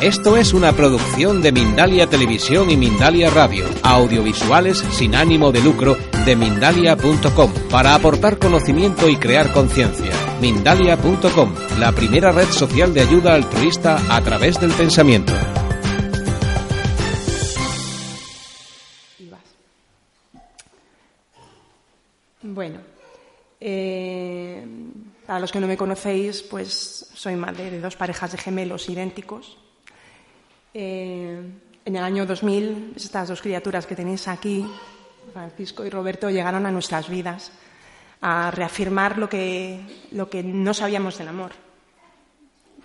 Esto es una producción de Mindalia Televisión y Mindalia Radio, audiovisuales sin ánimo de lucro de mindalia.com, para aportar conocimiento y crear conciencia. Mindalia.com, la primera red social de ayuda altruista a través del pensamiento. Bueno, eh, para los que no me conocéis, pues soy madre de dos parejas de gemelos idénticos. Eh, en el año 2000, estas dos criaturas que tenéis aquí, Francisco y Roberto, llegaron a nuestras vidas a reafirmar lo que, lo que no sabíamos del amor.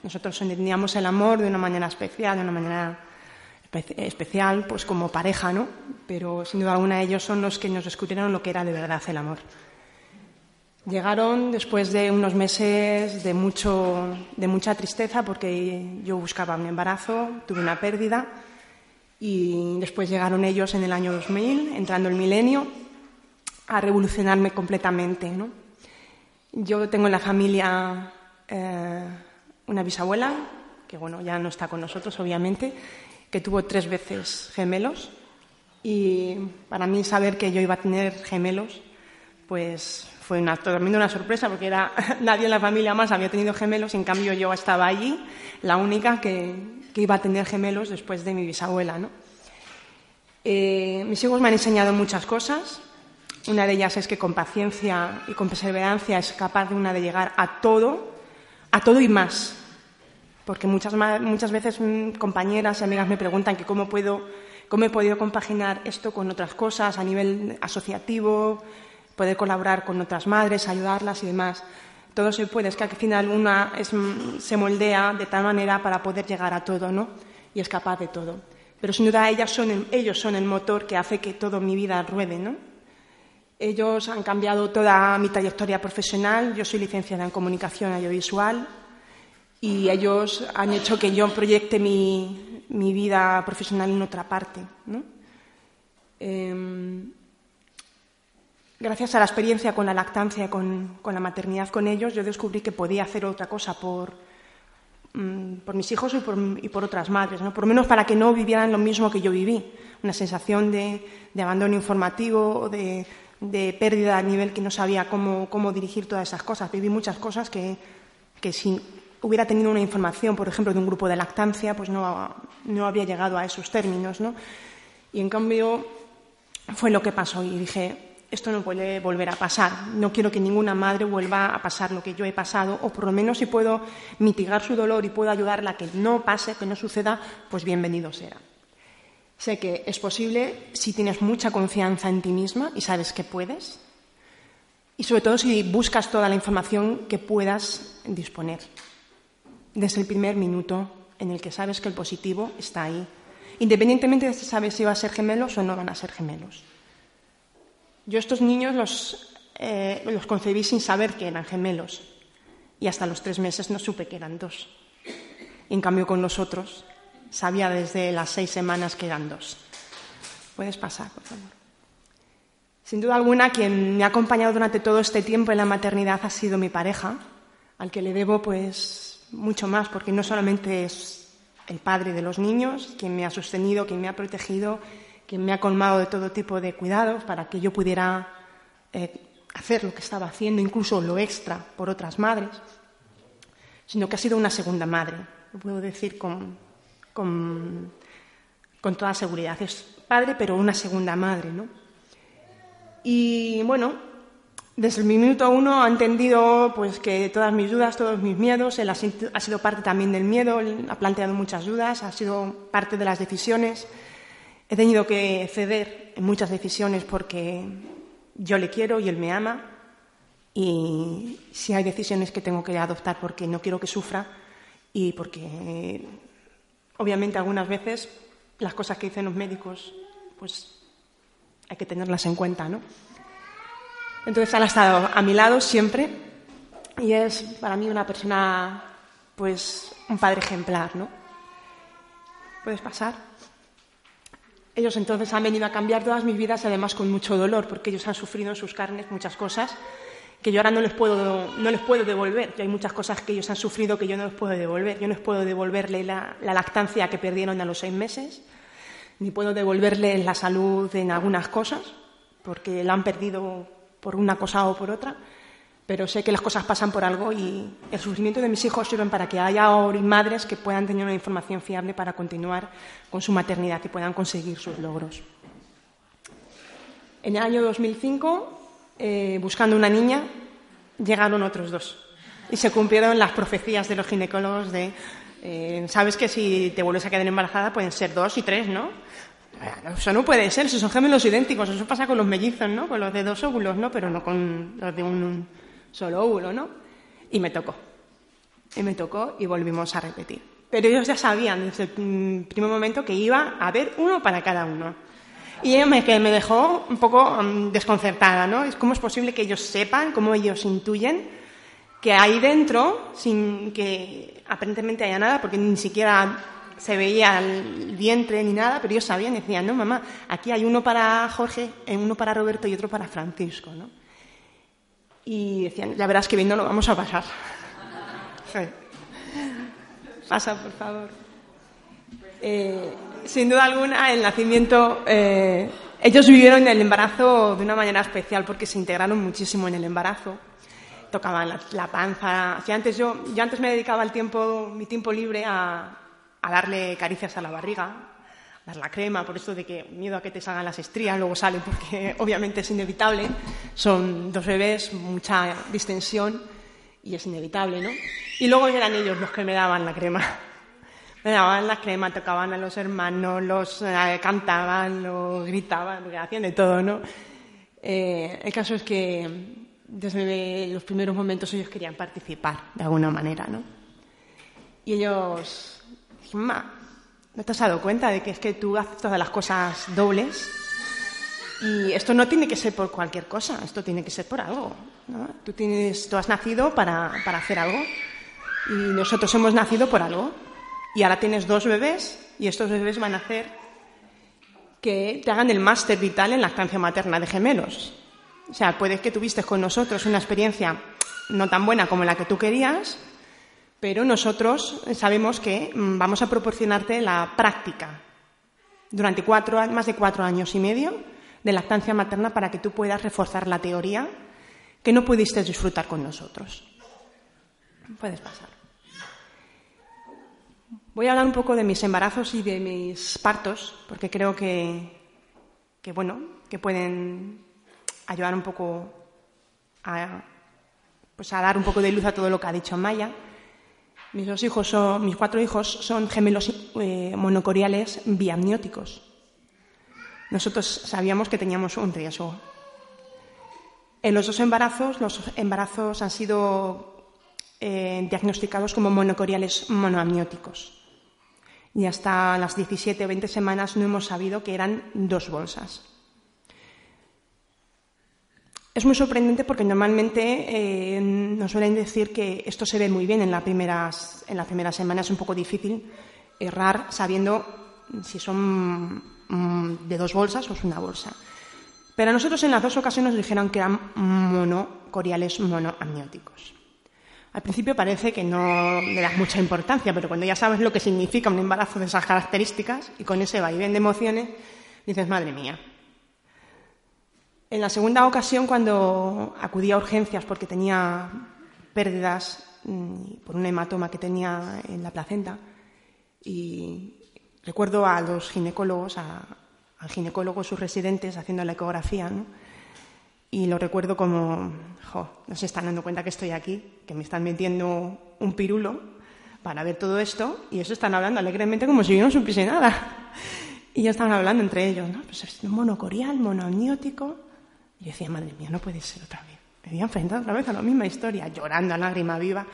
Nosotros entendíamos el amor de una manera especial, de una manera especial, pues como pareja, ¿no? Pero sin duda alguna ellos son los que nos descubrieron lo que era de verdad el amor. Llegaron después de unos meses de, mucho, de mucha tristeza porque yo buscaba un embarazo, tuve una pérdida y después llegaron ellos en el año 2000, entrando el milenio, a revolucionarme completamente. ¿no? Yo tengo en la familia eh, una bisabuela, que bueno, ya no está con nosotros obviamente, que tuvo tres veces gemelos y para mí saber que yo iba a tener gemelos, pues fue una, totalmente una sorpresa porque era, nadie en la familia más había tenido gemelos en cambio yo estaba allí, la única que, que iba a tener gemelos después de mi bisabuela. ¿no? Eh, mis hijos me han enseñado muchas cosas. Una de ellas es que con paciencia y con perseverancia es capaz de una de llegar a todo, a todo y más. Porque muchas, muchas veces mm, compañeras y amigas me preguntan que cómo puedo, cómo he podido compaginar esto con otras cosas a nivel asociativo, poder colaborar con otras madres, ayudarlas y demás. Todo se puede, es que al final una se moldea de tal manera para poder llegar a todo, ¿no? Y es capaz de todo. Pero sin duda ellas son ellos son el motor que hace que toda mi vida ruede, ¿no? Ellos han cambiado toda mi trayectoria profesional. Yo soy licenciada en comunicación audiovisual y ellos han hecho que yo proyecte mi, mi vida profesional en otra parte, ¿no? Eh, gracias a la experiencia con la lactancia, con, con, la maternidad con ellos, yo descubrí que podía hacer otra cosa por, mm, por mis hijos y por, y por, otras madres, ¿no? por lo menos para que no vivieran lo mismo que yo viví, una sensación de, abandono informativo, de, de, pérdida a nivel que no sabía cómo, cómo, dirigir todas esas cosas. Viví muchas cosas que, que si hubiera tenido una información, por ejemplo, de un grupo de lactancia, pues no, no había llegado a esos términos. ¿no? Y en cambio fue lo que pasó y dije, esto no puede volver a pasar. No quiero que ninguna madre vuelva a pasar lo que yo he pasado, o por lo menos si puedo mitigar su dolor y puedo ayudarla a que no pase, que no suceda, pues bienvenido será. Sé que es posible si tienes mucha confianza en ti misma y sabes que puedes, y sobre todo si buscas toda la información que puedas disponer, desde el primer minuto en el que sabes que el positivo está ahí, independientemente de si sabes si va a ser gemelos o no van a ser gemelos. Yo estos niños los, eh, los concebí sin saber que eran gemelos y hasta los tres meses no supe que eran dos. en cambio con los otros sabía desde las seis semanas que eran dos. Puedes pasar, por favor. Sin duda alguna, quien me ha acompañado durante todo este tiempo en la maternidad ha sido mi pareja, al que le debo pues mucho más, porque no solamente es el padre de los niños, quien me ha sostenido, quien me ha protegido, que me ha colmado de todo tipo de cuidados para que yo pudiera eh, hacer lo que estaba haciendo, incluso lo extra por otras madres, sino que ha sido una segunda madre, lo puedo decir con, con, con toda seguridad. Es padre, pero una segunda madre, ¿no? Y bueno, desde el minuto uno ha entendido pues, que todas mis dudas, todos mis miedos, él ha sido parte también del miedo, él ha planteado muchas dudas, ha sido parte de las decisiones He tenido que ceder en muchas decisiones porque yo le quiero y él me ama. Y si hay decisiones que tengo que adoptar porque no quiero que sufra y porque, obviamente, algunas veces las cosas que dicen los médicos, pues hay que tenerlas en cuenta, ¿no? Entonces, él ha estado a mi lado siempre y es para mí una persona, pues, un padre ejemplar, ¿no? ¿Puedes pasar? Ellos entonces han venido a cambiar todas mis vidas, además con mucho dolor, porque ellos han sufrido en sus carnes muchas cosas que yo ahora no les puedo, no les puedo devolver. hay muchas cosas que ellos han sufrido que yo no les puedo devolver. Yo no les puedo devolverle la, lactancia que perdieron a los seis meses, ni puedo devolverles la salud en algunas cosas, porque la han perdido por una cosa o por otra. Pero sé que las cosas pasan por algo y el sufrimiento de mis hijos sirven para que haya ahora madres que puedan tener una información fiable para continuar con su maternidad y puedan conseguir sus logros. En el año 2005 eh, buscando una niña, llegaron otros dos. Y se cumplieron las profecías de los ginecólogos de, eh, sabes que si te vuelves a quedar embarazada pueden ser dos y tres, ¿no? Eso no puede ser, si son gemelos idénticos, eso pasa con los mellizos, ¿no? Con los de dos óvulos, ¿no? Pero no con los de un solo óvulo, ¿no? Y me tocó. Y me tocó y volvimos a repetir. Pero ellos ya sabían desde el primer momento que iba a haber uno para cada uno. Y me, me dejó un poco mm, desconcertada, ¿no? ¿Cómo es posible que ellos sepan, cómo ellos intuyen que ahí dentro, sin que aparentemente haya nada, porque ni siquiera se veía el vientre ni nada, pero ellos sabían decían, no, mamá, aquí hay uno para Jorge, eh, uno para Roberto y otro para Francisco, ¿no? Y decían, ya verás que bien no lo vamos a pasar. Pasa, por favor. Eh, sin duda alguna, el nacimiento, eh, ellos vivieron el embarazo de una manera especial porque se integraron muchísimo en el embarazo. Tocaban la, panza. Si antes yo, yo antes me dedicaba el tiempo, mi tiempo libre a, darle caricias a la barriga, a dar la crema, por eso de que miedo a que te salgan las estrías, luego salen porque obviamente es inevitable. Son dos bebés, mucha distensión y es inevitable, ¿no? Y luego eran ellos los que me daban la crema me daban las cremas, tocaban a los hermanos, los eh, cantaban, los gritaban, hacían de todo, ¿no? Eh, el caso es que desde los primeros momentos ellos querían participar de alguna manera, ¿no? Y ellos ma, ¿no te has dado cuenta de que es que tú haces todas las cosas dobles? Y esto no tiene que ser por cualquier cosa, esto tiene que ser por algo. ¿no? Tú, tienes, tú has nacido para, para hacer algo y nosotros hemos nacido por algo. Y ahora tienes dos bebés y estos bebés van a hacer que te hagan el máster vital en lactancia materna de gemelos. O sea, puede que tuviste con nosotros una experiencia no tan buena como la que tú querías, pero nosotros sabemos que mm, vamos a proporcionarte la práctica durante cuatro, más de cuatro años y medio de lactancia materna para que tú puedas reforzar la teoría que no pudiste disfrutar con nosotros. Puedes pasar. Voy a hablar un poco de mis embarazos y de mis partos, porque creo que, bueno, que pueden ayudar un poco a, pues a dar un poco de luz a todo lo que ha dicho Maya. Mis cuatro hijos son gemelos eh, monocoriales biamnióticos. Nosotros sabíamos que teníamos un riesgo. En los dos embarazos, los embarazos han sido eh, diagnosticados como monocoriales monoamnióticos y hasta las 17 o 20 semanas no hemos sabido que eran dos bolsas. Es muy sorprendente porque normalmente eh, nos suelen decir que esto se ve muy bien en, en las primeras semanas. Es un poco difícil errar sabiendo si son mm, de dos bolsas o es una bolsa. Pero a nosotros en las dos ocasiones nos dijeron que eran monocoriales monoamnióticos. Al principio parece que no le das mucha importancia, pero cuando ya sabes lo que significa un embarazo de esas características y con ese vaivén de emociones, dices, madre mía. En la segunda ocasión, cuando acudí a urgencias porque tenía pérdidas mm, por un hematoma que tenía en la placenta, y recuerdo a los ginecólogos, al ginecólogo, sus residentes, haciendo la ecografía, ¿no? y lo recuerdo como, jo, no se están dando cuenta que estoy aquí, que me están metiendo un pirulo para ver todo esto y ellos están hablando alegremente como si yo no supiese nada. Y ya estaban hablando entre ellos, ¿no? Pues es monocorial, monoamniótico. Y yo decía, madre mía, no puede ser otra vez. Me había enfrentado otra vez a la misma historia, llorando a lágrima viva.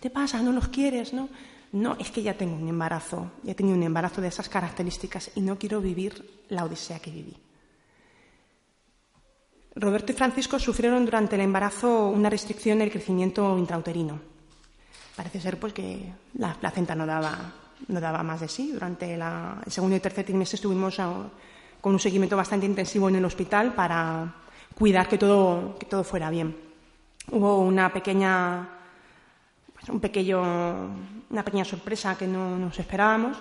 ¿Te pasa? ¿No los quieres? ¿No? No, es que ya tengo un embarazo, ya he tenido un embarazo de esas características y no quiero vivir la odisea que viví. Roberto y Francisco sufrieron durante el embarazo una restricción del crecimiento intrauterino. Parece ser pues, que la placenta no daba, no daba más de sí. Durante el segundo y tercer trimestre estuvimos con un seguimiento bastante intensivo en el hospital para cuidar que todo, que todo fuera bien. hubo una pequeña, pues, un pequeño, una pequeña sorpresa que no nos esperábamos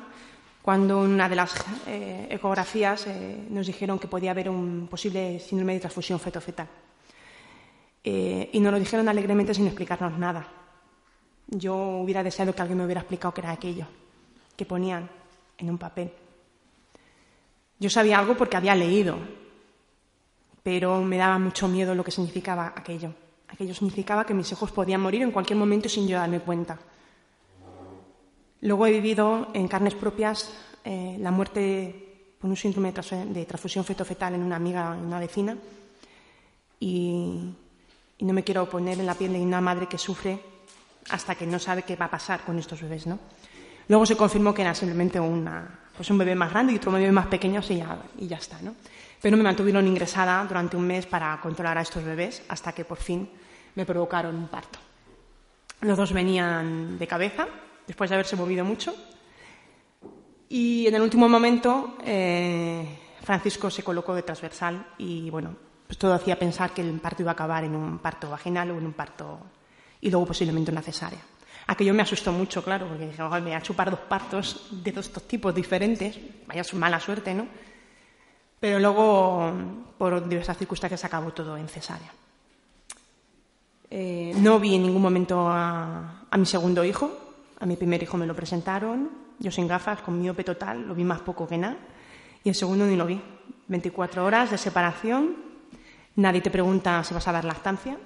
cuando una de las eh, ecografías eh, nos dijeron que podía haber un posible síndrome de transfusión feto-fetal. Eh, y nos lo dijeron alegremente sin explicarnos nada. Yo hubiera deseado que alguien me hubiera explicado qué era aquello que ponían en un papel. Yo sabía algo porque había leído, pero me daba mucho miedo lo que significaba aquello. Aquello significaba que mis hijos podían morir en cualquier momento sin yo darme cuenta. Luego he vivido en carnes propias eh, la muerte por un síndrome de transfusión feto-fetal en una amiga, en una vecina, y, no me quiero poner en la piel de una madre que sufre hasta que no sabe qué va a pasar con estos bebés, ¿no? Luego se confirmó que era simplemente una, pues un bebé más grande y otro bebé más pequeño y ya, y ya está, ¿no? Pero me mantuvieron ingresada durante un mes para controlar a estos bebés hasta que por fin me provocaron un parto. Los dos venían de cabeza, después de haberse movido mucho. Y en el último momento, eh, Francisco se colocó de transversal y, bueno, pues todo hacía pensar que el parto iba a acabar en un parto vaginal o en un parto y luego posiblemente una cesárea. Aquello me asustó mucho, claro, porque dije, me voy a chupar dos partos de dos estos tipos diferentes, vaya su mala suerte, ¿no? Pero luego, por diversas circunstancias, acabó todo en cesárea. Eh, no vi en ningún momento a mi segundo hijo, a mi primer hijo me lo presentaron, yo sin gafas, con miope total, lo vi más poco que nada. Y el segundo ni lo vi. 24 horas de separación, nadie te pregunta si vas a dar lactancia,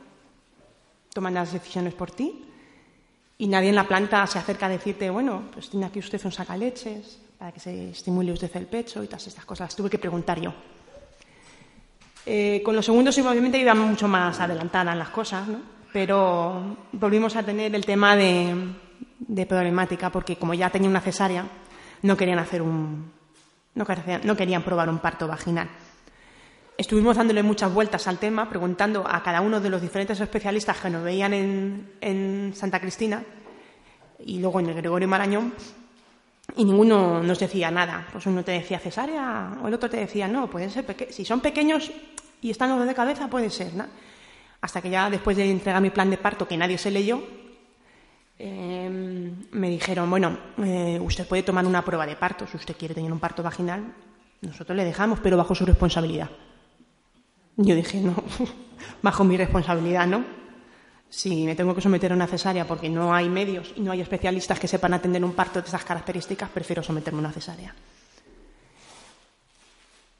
toman las decisiones por ti. Y nadie en la planta se acerca a decirte, bueno, pues tiene aquí usted un sacaleches para que se estimule usted el pecho y todas estas cosas. Tuve que preguntar yo. Eh, con los segundos, obviamente, iba mucho más adelantada en las cosas, ¿no? pero volvimos a tener el tema de, de problemática porque como ya tenía una cesárea, no querían hacer un, no, querían, probar un parto vaginal. Estuvimos dándole muchas vueltas al tema, preguntando a cada uno de los diferentes especialistas que nos veían en, en Santa Cristina y luego en el Gregorio Marañón, y ninguno nos decía nada. Pues uno te decía cesárea o el otro te decía no, puede ser si son pequeños y están los de cabeza, puede ser. ¿no? Hasta que ya después de entregar mi plan de parto, que nadie se leyó, Em, me dijeron, bueno, eh, usted puede tomar una prueba de parto, si usted quiere tener un parto vaginal, nosotros le dejamos, pero bajo su responsabilidad. Yo dije, no, bajo mi responsabilidad, ¿no? Si me tengo que someter a una cesárea porque no hay medios y no hay especialistas que sepan atender un parto de esas características, prefiero someterme a una cesárea.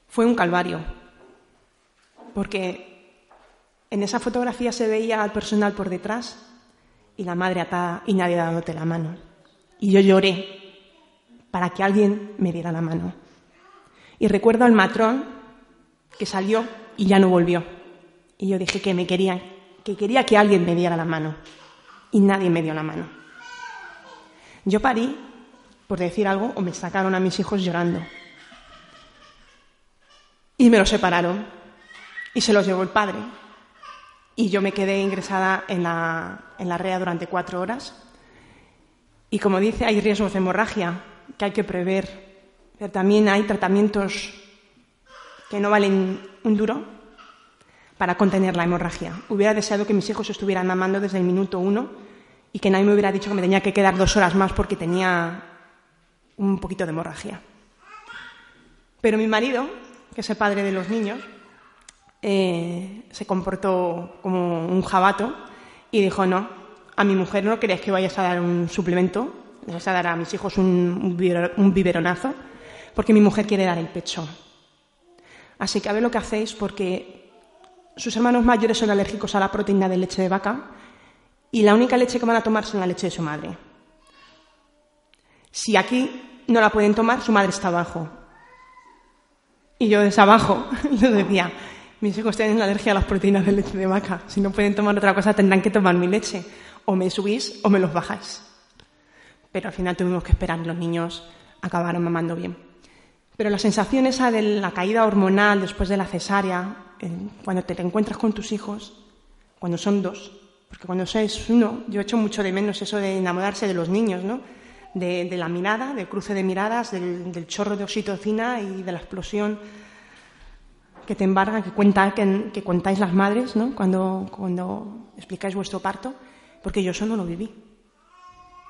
Fue un calvario, porque en esa fotografía se veía al personal por detrás y la madre atada y nadie dándote la mano. Y yo lloré para que alguien me diera la mano. Y recuerdo al matrón que salió y ya no volvió. Y yo dije que me quería, que quería que alguien me diera la mano. Y nadie me dio la mano. Yo parí, por decir algo, o me sacaron a mis hijos llorando. Y me los separaron. Y se los llevó el padre y yo me quedé ingresada en la, en la REA durante cuatro horas. Y como dice, hay riesgos de hemorragia que hay que prever, pero también hay tratamientos que no valen un duro para contener la hemorragia. Hubiera deseado que mis hijos estuvieran mamando desde el minuto uno y que nadie me hubiera dicho que me tenía que quedar dos horas más porque tenía un poquito de hemorragia. Pero mi marido, que es el padre de los niños, eh, se comportó como un jabato y dijo, no, a mi mujer no queréis que vayas a dar un suplemento, le vas a dar a mis hijos un, un biberonazo, porque mi mujer quiere dar el pecho. Así que a ver lo que hacéis, porque sus hermanos mayores son alérgicos a la proteína de leche de vaca y la única leche que van a tomar es la leche de su madre. Si aquí no la pueden tomar, su madre está abajo. Y yo desde abajo les decía, mis hijos tienen alergia a las proteínas de leche de vaca. Si no pueden tomar otra cosa, tendrán que tomar mi leche. O me subís o me los bajáis. Pero al final tuvimos que esperar los niños acabaron mamando bien. Pero la sensación esa de la caída hormonal después de la cesárea, cuando te encuentras con tus hijos, cuando son dos, porque cuando sois uno, yo echo mucho de menos eso de enamorarse de los niños, ¿no? De, la mirada, del cruce de miradas, del, chorro de oxitocina y de la explosión que te embarga, que, cuenta, que, contáis las madres ¿no? cuando, cuando explicáis vuestro parto, porque yo eso no lo viví.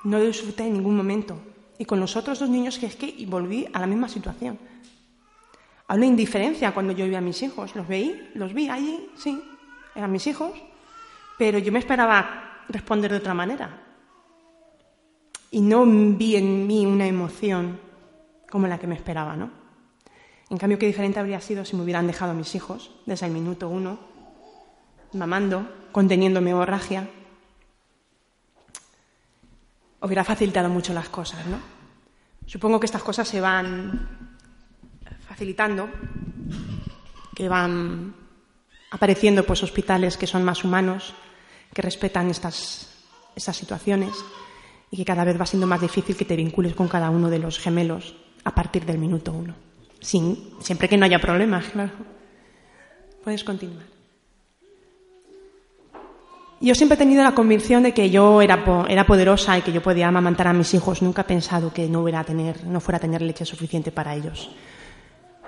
No lo disfruté en ningún momento. Y con los otros dos niños que es que volví a la misma situación. Hablo de indiferencia cuando yo vi a mis hijos. Los veí, los vi allí, sí, eran mis hijos, pero yo me esperaba responder de otra manera. Y no vi en mí una emoción como la que me esperaba, ¿no? En cambio, qué diferente habría sido si me hubieran dejado a mis hijos desde el minuto uno, mamando, hemorragia. Hubiera facilitado mucho las cosas, ¿no? Supongo que estas cosas se van facilitando, que van apareciendo pues hospitales que son más humanos, que respetan estas, estas situaciones y que cada vez va siendo más difícil que te vincules con cada uno de los gemelos a partir del minuto uno. Sin, siempre que no haya problemas, claro. Puedes continuar. Yo siempre he tenido la convicción de que yo era, era poderosa y que yo podía amamantar a mis hijos. Nunca he pensado que no, tener, no fuera a tener leche suficiente para ellos.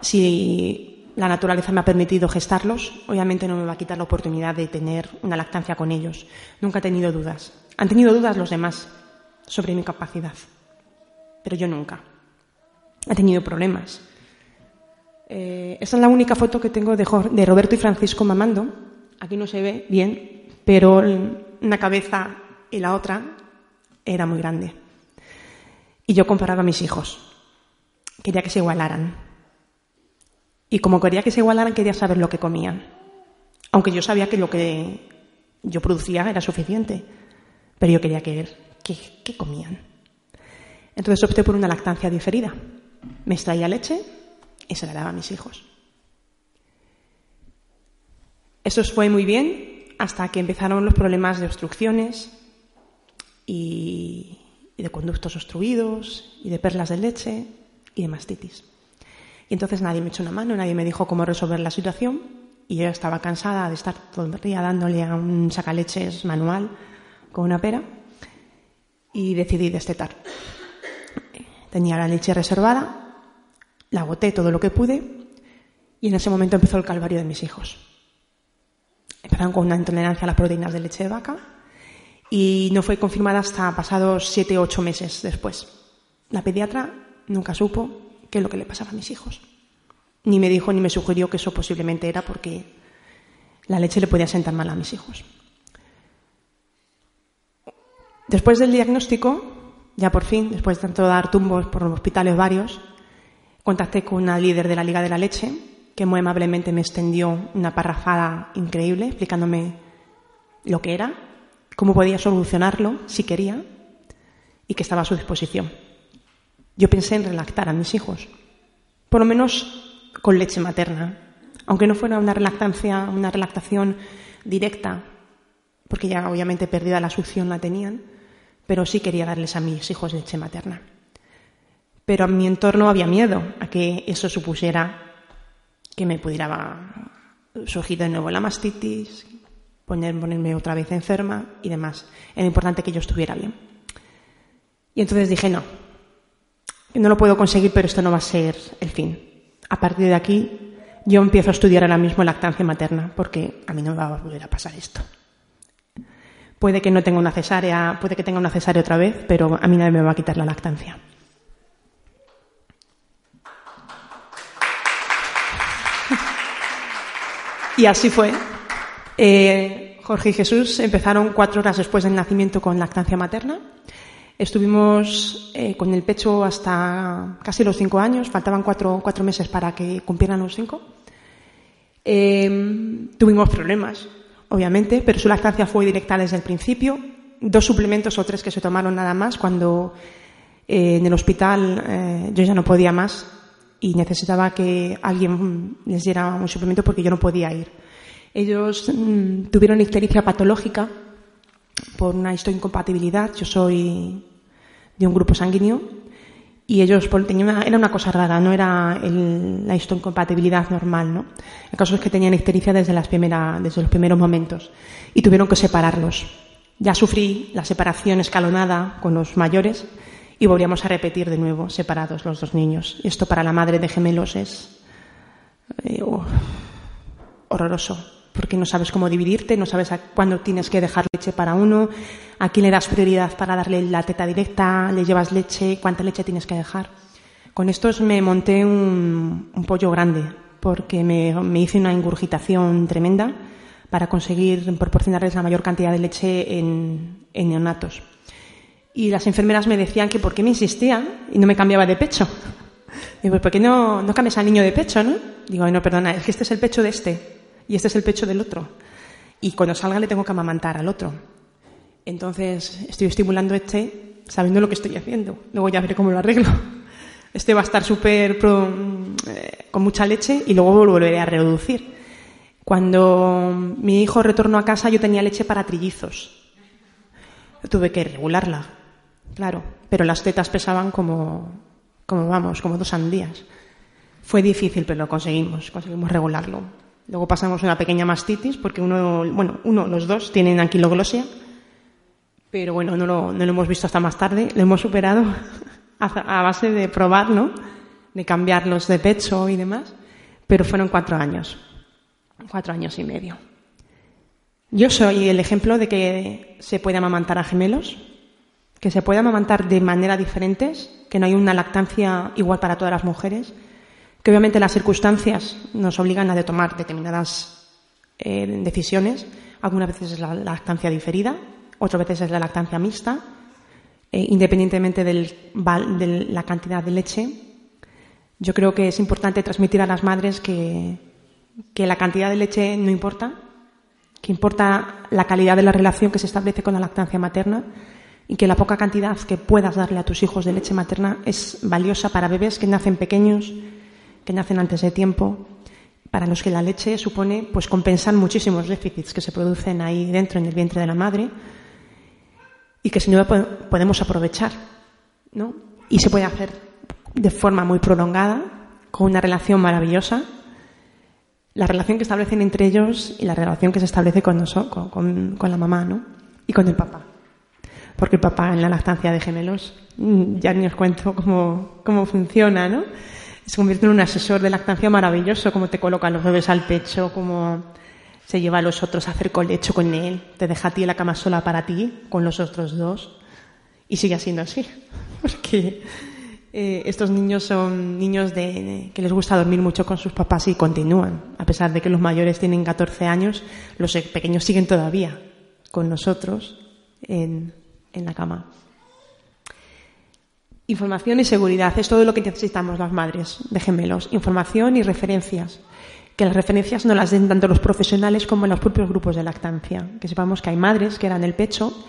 Si la naturaleza me ha permitido gestarlos, obviamente no me va a quitar la oportunidad de tener una lactancia con ellos. Nunca he tenido dudas. Han tenido dudas los demás sobre mi capacidad, pero yo nunca. He tenido problemas. Eh, esta es la única foto que tengo de, de Roberto y Francisco mamando. Aquí no se ve bien, pero una cabeza y la otra era muy grande. Y yo comparaba a mis hijos. Quería que se igualaran. Y como quería que se igualaran, quería saber lo que comían. Aunque yo sabía que lo que yo producía era suficiente. Pero yo quería ver qué, qué comían. Entonces opté por una lactancia diferida. Me extraía leche y se la daba a mis hijos. Eso fue muy bien hasta que empezaron los problemas de obstrucciones y, de conductos obstruidos y de perlas de leche y de mastitis. Y entonces nadie me echó una mano, nadie me dijo cómo resolver la situación y yo estaba cansada de estar todo el día dándole a un sacaleches manual con una pera y decidí destetar. Tenía la leche reservada, la agoté todo lo que pude y en ese momento empezó el calvario de mis hijos. Empezaron con una intolerancia a las proteínas de leche de vaca y no fue confirmada hasta pasados siete o ocho meses después. La pediatra nunca supo qué es lo que le pasaba a mis hijos. Ni me dijo ni me sugirió que eso posiblemente era porque la leche le podía sentar mal a mis hijos. Después del diagnóstico, ya por fin, después de tanto dar tumbos por hospitales varios, contacté con una líder de la Liga de la Leche que muy amablemente me extendió una parrafada increíble explicándome lo que era, cómo podía solucionarlo si quería y que estaba a su disposición. Yo pensé en relactar a mis hijos, por lo menos con leche materna, aunque no fuera una relactancia, una relactación directa, porque ya obviamente perdida la succión la tenían, pero sí quería darles a mis hijos leche materna. Pero en mi entorno había miedo a que eso supusiera que me pudiera surgir de nuevo la mastitis, ponerme otra vez enferma y demás. Era importante que yo estuviera bien. Y entonces dije, no, no lo puedo conseguir, pero esto no va a ser el fin. A partir de aquí, yo empiezo a estudiar ahora mismo lactancia materna, porque a mí no me va a volver a pasar esto. Puede que no tenga una cesárea, puede que tenga una cesárea otra vez, pero a mí nadie me va a quitar la lactancia. Y así fue. Eh, Jorge y Jesús empezaron cuatro horas después del nacimiento con lactancia materna Estuvimos eh, con el pecho hasta casi los cinco años, faltaban cuatro, cuatro meses para que cumplieran los cinco. Eh, tuvimos problemas, obviamente, pero su lactancia fue directa desde el principio. Dos suplementos o tres que se tomaron nada más cuando en el hospital yo ya no podía más y necesitaba que alguien les diera un suplemento porque yo no podía ir. Ellos mm, tuvieron ictericia patológica por una histoincompatibilidad. Yo soy de un grupo sanguíneo y ellos tenían una, era una cosa rara, no era la histoincompatibilidad normal, ¿no? El caso es que tenían ictericia desde, las primera, desde los primeros momentos y tuvieron que separarlos. Ya sufrí la separación escalonada con los mayores y volvíamos a repetir de nuevo, separados los dos niños. Esto para la madre de gemelos es... Eh, horroroso, porque no sabes cómo dividirte, no sabes cuándo tienes que dejar leche para uno, a quién le das prioridad para darle la teta directa, le llevas leche, cuánta leche tienes que dejar. Con estos me monté un, pollo grande, porque me, hice una ingurgitación tremenda para conseguir proporcionarles la mayor cantidad de leche en, neonatos. Y las enfermeras me decían que por qué me insistía y no me cambiaba de pecho. Digo, ¿por qué no, no cambias al niño de pecho, no? Digo, no, perdona, es que este es el pecho de este y este es el pecho del otro. Y cuando salga le tengo que amamantar al otro. Entonces estoy estimulando este sabiendo lo que estoy haciendo. Luego ya veré cómo lo arreglo. Este va a estar súper eh, con mucha leche y luego lo volveré a reducir. Cuando mi hijo retornó a casa yo tenía leche para trillizos. Tuve que regularla, claro, pero las tetas pesaban como, como vamos, como dos sandías. Fue difícil, pero lo conseguimos, conseguimos regularlo. Luego pasamos una pequeña mastitis, porque uno, bueno, uno, los dos tienen anquiloglosia, pero bueno, no lo, no lo hemos visto hasta más tarde, lo hemos superado a, base de probar, ¿no? De cambiarlos de pecho y demás, pero fueron cuatro años, cuatro años y medio. Yo soy el ejemplo de que se puede amamantar a gemelos, que se puede amamantar de manera diferentes, que no hay una lactancia igual para todas las mujeres, que obviamente las circunstancias nos obligan a tomar determinadas eh, decisiones. Algunas veces es la lactancia diferida, otras veces es la lactancia mixta, eh, independientemente de la cantidad de leche. Yo creo que es importante transmitir a las madres que, que la cantidad de leche no importa, que importa la calidad de la relación que se establece con la lactancia materna y que la poca cantidad que puedas darle a tus hijos de leche materna es valiosa para bebés que nacen pequeños que nacen antes de tiempo, para los que la leche supone pues compensar muchísimos déficits que se producen ahí dentro en el vientre de la madre y que sin duda podemos aprovechar, ¿no? Y se puede hacer de forma muy prolongada, con una relación maravillosa, la relación que establecen entre ellos y la relación que se establece con, con, con la mamá, ¿no? Y con el papá. Porque el papá en la lactancia de gemelos, mm, ya ni os cuento cómo, cómo funciona, ¿no? se convierte en un asesor de lactancia maravilloso, como te coloca los bebés al pecho, como se lleva a los otros a hacer colecho con él, te deja a ti la cama sola para ti, con los otros dos, y sigue siendo así, porque eh, estos niños son niños de, que les gusta dormir mucho con sus papás y continúan, a pesar de que los mayores tienen 14 años, los pequeños siguen todavía con nosotros en, en la cama. Información y seguridad es todo lo que necesitamos las madres de gemelos. Información y referencias. Que las referencias no las den tanto los profesionales como los propios grupos de lactancia. Que sepamos que hay madres que dan el pecho,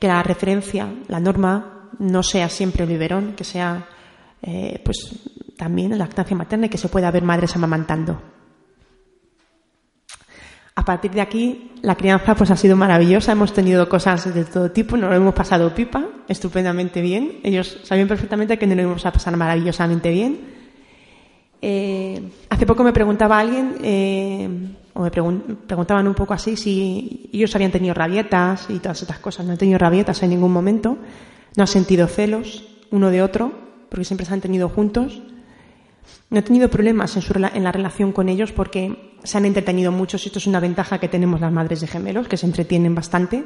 que la referencia, la norma, no sea siempre el biberón, que sea eh, pues también la lactancia materna y que se pueda ver madres amamantando. A partir de aquí, la crianza pues ha sido maravillosa. Hemos tenido cosas de todo tipo, nos lo hemos pasado pipa, estupendamente bien. Ellos sabían perfectamente que nos lo íbamos a pasar maravillosamente bien. Eh, hace poco me preguntaba alguien, eh, o me preguntaban un poco así, si ellos habían tenido rabietas y todas estas cosas. No han tenido rabietas en ningún momento, no han sentido celos uno de otro, porque siempre se han tenido juntos. No he tenido problemas en, en la relación con ellos porque se han entretenido mucho, esto es una ventaja que tenemos las madres de gemelos, que se entretienen bastante.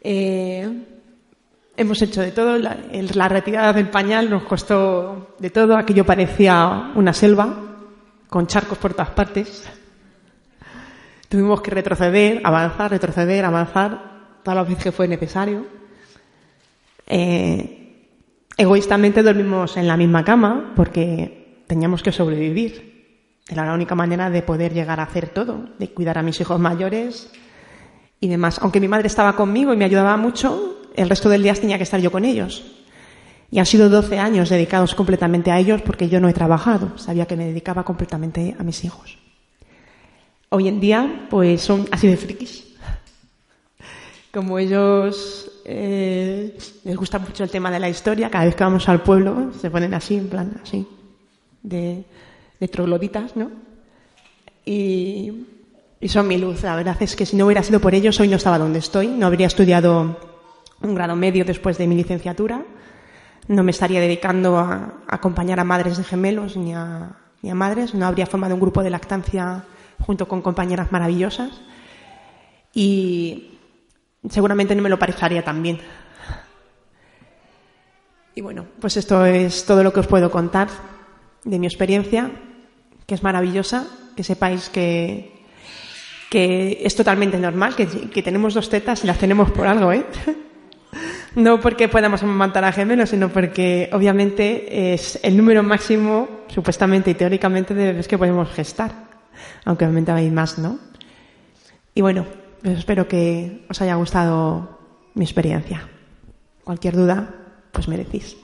Eh, hemos hecho de todo, la, la, retirada del pañal nos costó de todo, aquello parecía una selva, con charcos por todas partes. Tuvimos que retroceder, avanzar, retroceder, avanzar, todas las veces que fue necesario. Eh, egoístamente dormimos en la misma cama porque teníamos que sobrevivir. Era la única manera de poder llegar a hacer todo, de cuidar a mis hijos mayores y demás. Aunque mi madre estaba conmigo y me ayudaba mucho, el resto del día tenía que estar yo con ellos. Y han sido 12 años dedicados completamente a ellos porque yo no he trabajado. Sabía que me dedicaba completamente a mis hijos. Hoy en día, pues son así de frikis. Como ellos eh, les gusta mucho el tema de la historia, cada vez que vamos al pueblo se ponen así, en plan, así, de de trogloditas, ¿no? Y, son mi luz. La verdad es que si no hubiera sido por ellos, hoy no estaba donde estoy. No habría estudiado un grado medio después de mi licenciatura. No me estaría dedicando a, acompañar a madres de gemelos ni a, ni a madres. No habría formado un grupo de lactancia junto con compañeras maravillosas y seguramente no me lo parejaría también. Y bueno, pues esto es todo lo que os puedo contar de mi experiencia, que es maravillosa, que sepáis que, que es totalmente normal, que, que tenemos dos tetas y las tenemos por algo, ¿eh? No porque podamos amamantar a gemelos, sino porque obviamente es el número máximo, supuestamente y teóricamente, de bebés que podemos gestar. Aunque obviamente hay más, ¿no? Y bueno, pues espero que os haya gustado mi experiencia. Cualquier duda, pues me decís.